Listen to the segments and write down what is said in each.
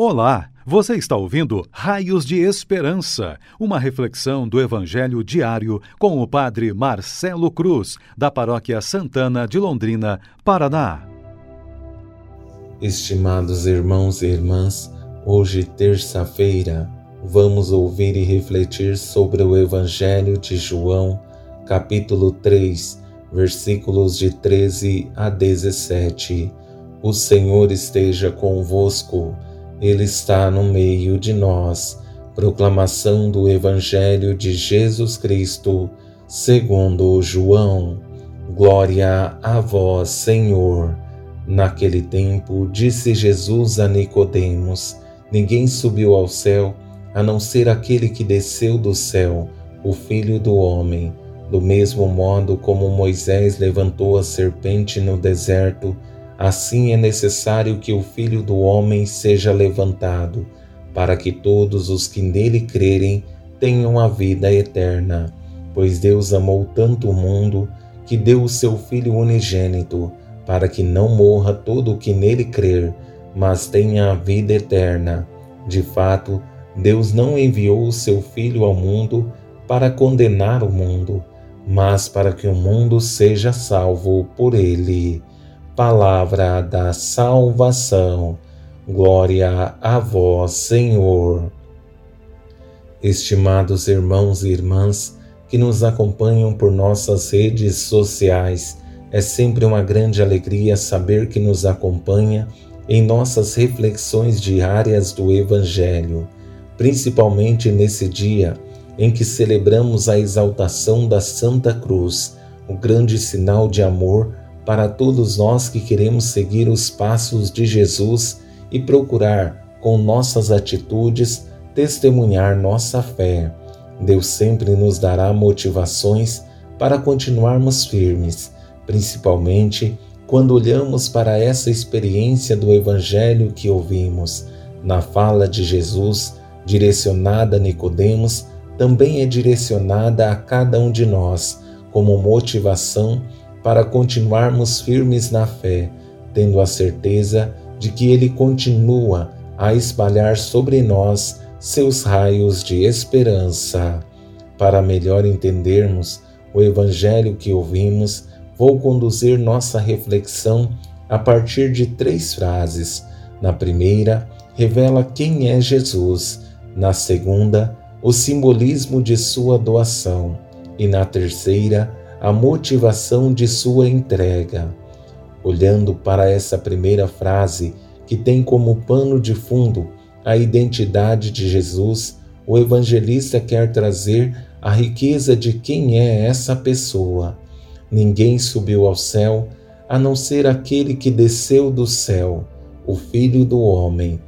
Olá, você está ouvindo Raios de Esperança, uma reflexão do Evangelho diário com o Padre Marcelo Cruz, da Paróquia Santana de Londrina, Paraná. Estimados irmãos e irmãs, hoje, terça-feira, vamos ouvir e refletir sobre o Evangelho de João, capítulo 3, versículos de 13 a 17. O Senhor esteja convosco. Ele está no meio de nós. Proclamação do Evangelho de Jesus Cristo, segundo João. Glória a vós, Senhor. Naquele tempo, disse Jesus a Nicodemos: Ninguém subiu ao céu, a não ser aquele que desceu do céu, o Filho do homem. Do mesmo modo como Moisés levantou a serpente no deserto, Assim é necessário que o Filho do Homem seja levantado, para que todos os que nele crerem tenham a vida eterna. Pois Deus amou tanto o mundo que deu o seu Filho unigênito, para que não morra todo o que nele crer, mas tenha a vida eterna. De fato, Deus não enviou o seu Filho ao mundo para condenar o mundo, mas para que o mundo seja salvo por ele palavra da salvação. Glória a vós, Senhor. Estimados irmãos e irmãs que nos acompanham por nossas redes sociais, é sempre uma grande alegria saber que nos acompanha em nossas reflexões diárias do Evangelho, principalmente nesse dia em que celebramos a exaltação da Santa Cruz, o grande sinal de amor para todos nós que queremos seguir os passos de Jesus e procurar, com nossas atitudes, testemunhar nossa fé. Deus sempre nos dará motivações para continuarmos firmes, principalmente quando olhamos para essa experiência do Evangelho que ouvimos. Na fala de Jesus, direcionada a Nicodemos, também é direcionada a cada um de nós, como motivação para continuarmos firmes na fé, tendo a certeza de que Ele continua a espalhar sobre nós seus raios de esperança. Para melhor entendermos o Evangelho que ouvimos, vou conduzir nossa reflexão a partir de três frases. Na primeira, revela quem é Jesus. Na segunda, o simbolismo de sua doação. E na terceira, a motivação de sua entrega. Olhando para essa primeira frase, que tem como pano de fundo a identidade de Jesus, o evangelista quer trazer a riqueza de quem é essa pessoa. Ninguém subiu ao céu a não ser aquele que desceu do céu, o Filho do Homem.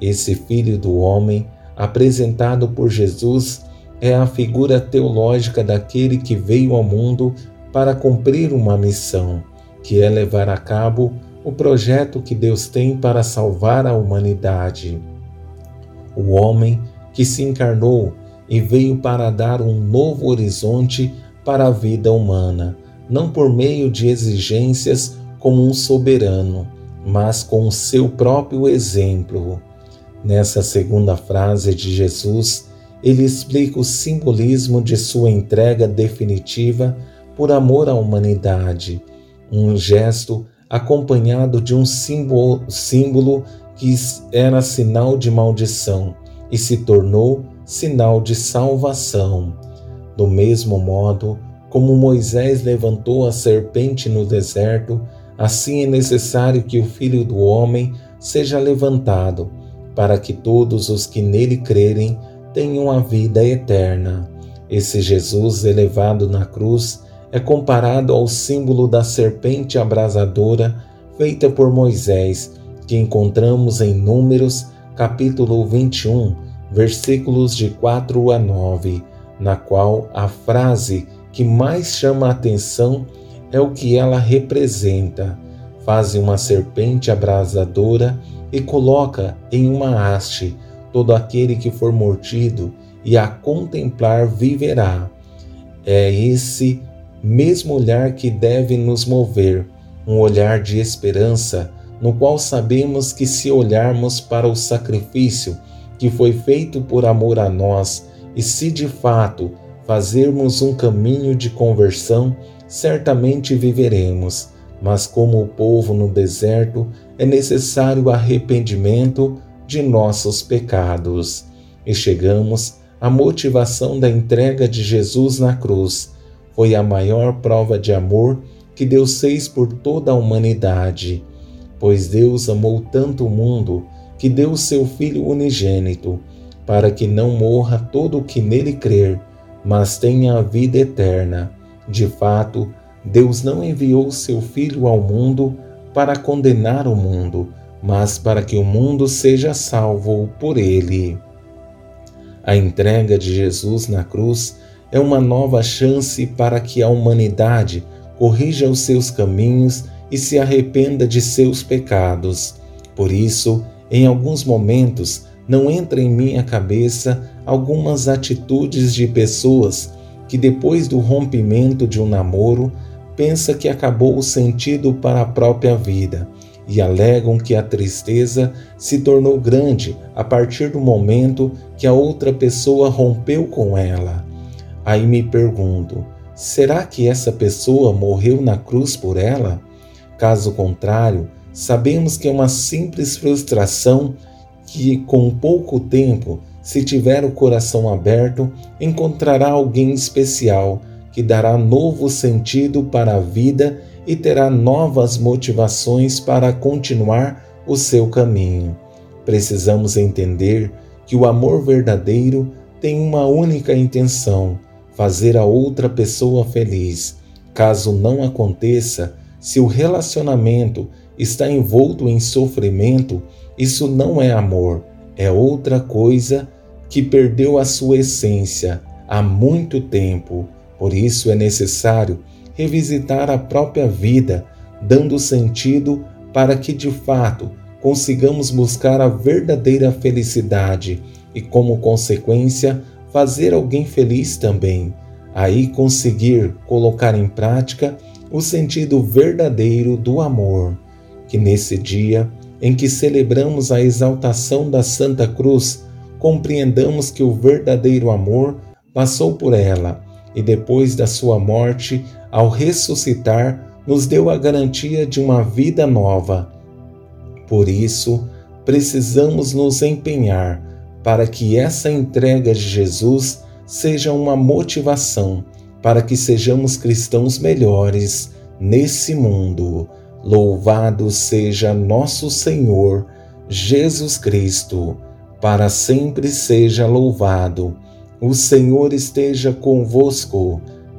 Esse Filho do Homem, apresentado por Jesus, é a figura teológica daquele que veio ao mundo para cumprir uma missão, que é levar a cabo o projeto que Deus tem para salvar a humanidade. O homem que se encarnou e veio para dar um novo horizonte para a vida humana, não por meio de exigências como um soberano, mas com o seu próprio exemplo. Nessa segunda frase de Jesus, ele explica o simbolismo de sua entrega definitiva por amor à humanidade, um gesto acompanhado de um símbolo, símbolo que era sinal de maldição e se tornou sinal de salvação. Do mesmo modo como Moisés levantou a serpente no deserto, assim é necessário que o Filho do Homem seja levantado, para que todos os que nele crerem tenham a vida eterna. Esse Jesus elevado na cruz é comparado ao símbolo da serpente abrasadora feita por Moisés, que encontramos em Números, capítulo 21, versículos de 4 a 9, na qual a frase que mais chama a atenção é o que ela representa. Faz uma serpente abrasadora e coloca em uma haste todo aquele que for mortido e a contemplar viverá. É esse mesmo olhar que deve nos mover, um olhar de esperança no qual sabemos que se olharmos para o sacrifício que foi feito por amor a nós, e se de fato fazermos um caminho de conversão, certamente viveremos. Mas, como o povo no deserto, é necessário arrependimento de nossos pecados. E chegamos à motivação da entrega de Jesus na cruz. Foi a maior prova de amor que Deus fez por toda a humanidade. Pois Deus amou tanto o mundo que deu seu Filho unigênito, para que não morra todo o que nele crer, mas tenha a vida eterna. De fato, Deus não enviou seu Filho ao mundo para condenar o mundo, mas para que o mundo seja salvo por ele. A entrega de Jesus na cruz é uma nova chance para que a humanidade corrija os seus caminhos e se arrependa de seus pecados. Por isso, em alguns momentos, não entra em minha cabeça algumas atitudes de pessoas que depois do rompimento de um namoro pensa que acabou o sentido para a própria vida e alegam que a tristeza se tornou grande a partir do momento que a outra pessoa rompeu com ela. Aí me pergunto: será que essa pessoa morreu na cruz por ela? Caso contrário, Sabemos que é uma simples frustração que, com pouco tempo, se tiver o coração aberto, encontrará alguém especial que dará novo sentido para a vida e terá novas motivações para continuar o seu caminho. Precisamos entender que o amor verdadeiro tem uma única intenção: fazer a outra pessoa feliz. Caso não aconteça, se o relacionamento está envolto em sofrimento, isso não é amor, é outra coisa que perdeu a sua essência há muito tempo. Por isso é necessário revisitar a própria vida, dando sentido para que de fato consigamos buscar a verdadeira felicidade e, como consequência, fazer alguém feliz também. Aí conseguir colocar em prática o sentido verdadeiro do amor que nesse dia em que celebramos a exaltação da Santa Cruz, compreendamos que o verdadeiro amor passou por ela e depois da sua morte, ao ressuscitar, nos deu a garantia de uma vida nova. Por isso, precisamos nos empenhar para que essa entrega de Jesus seja uma motivação para que sejamos cristãos melhores nesse mundo. Louvado seja nosso Senhor Jesus Cristo, para sempre seja louvado. O Senhor esteja convosco,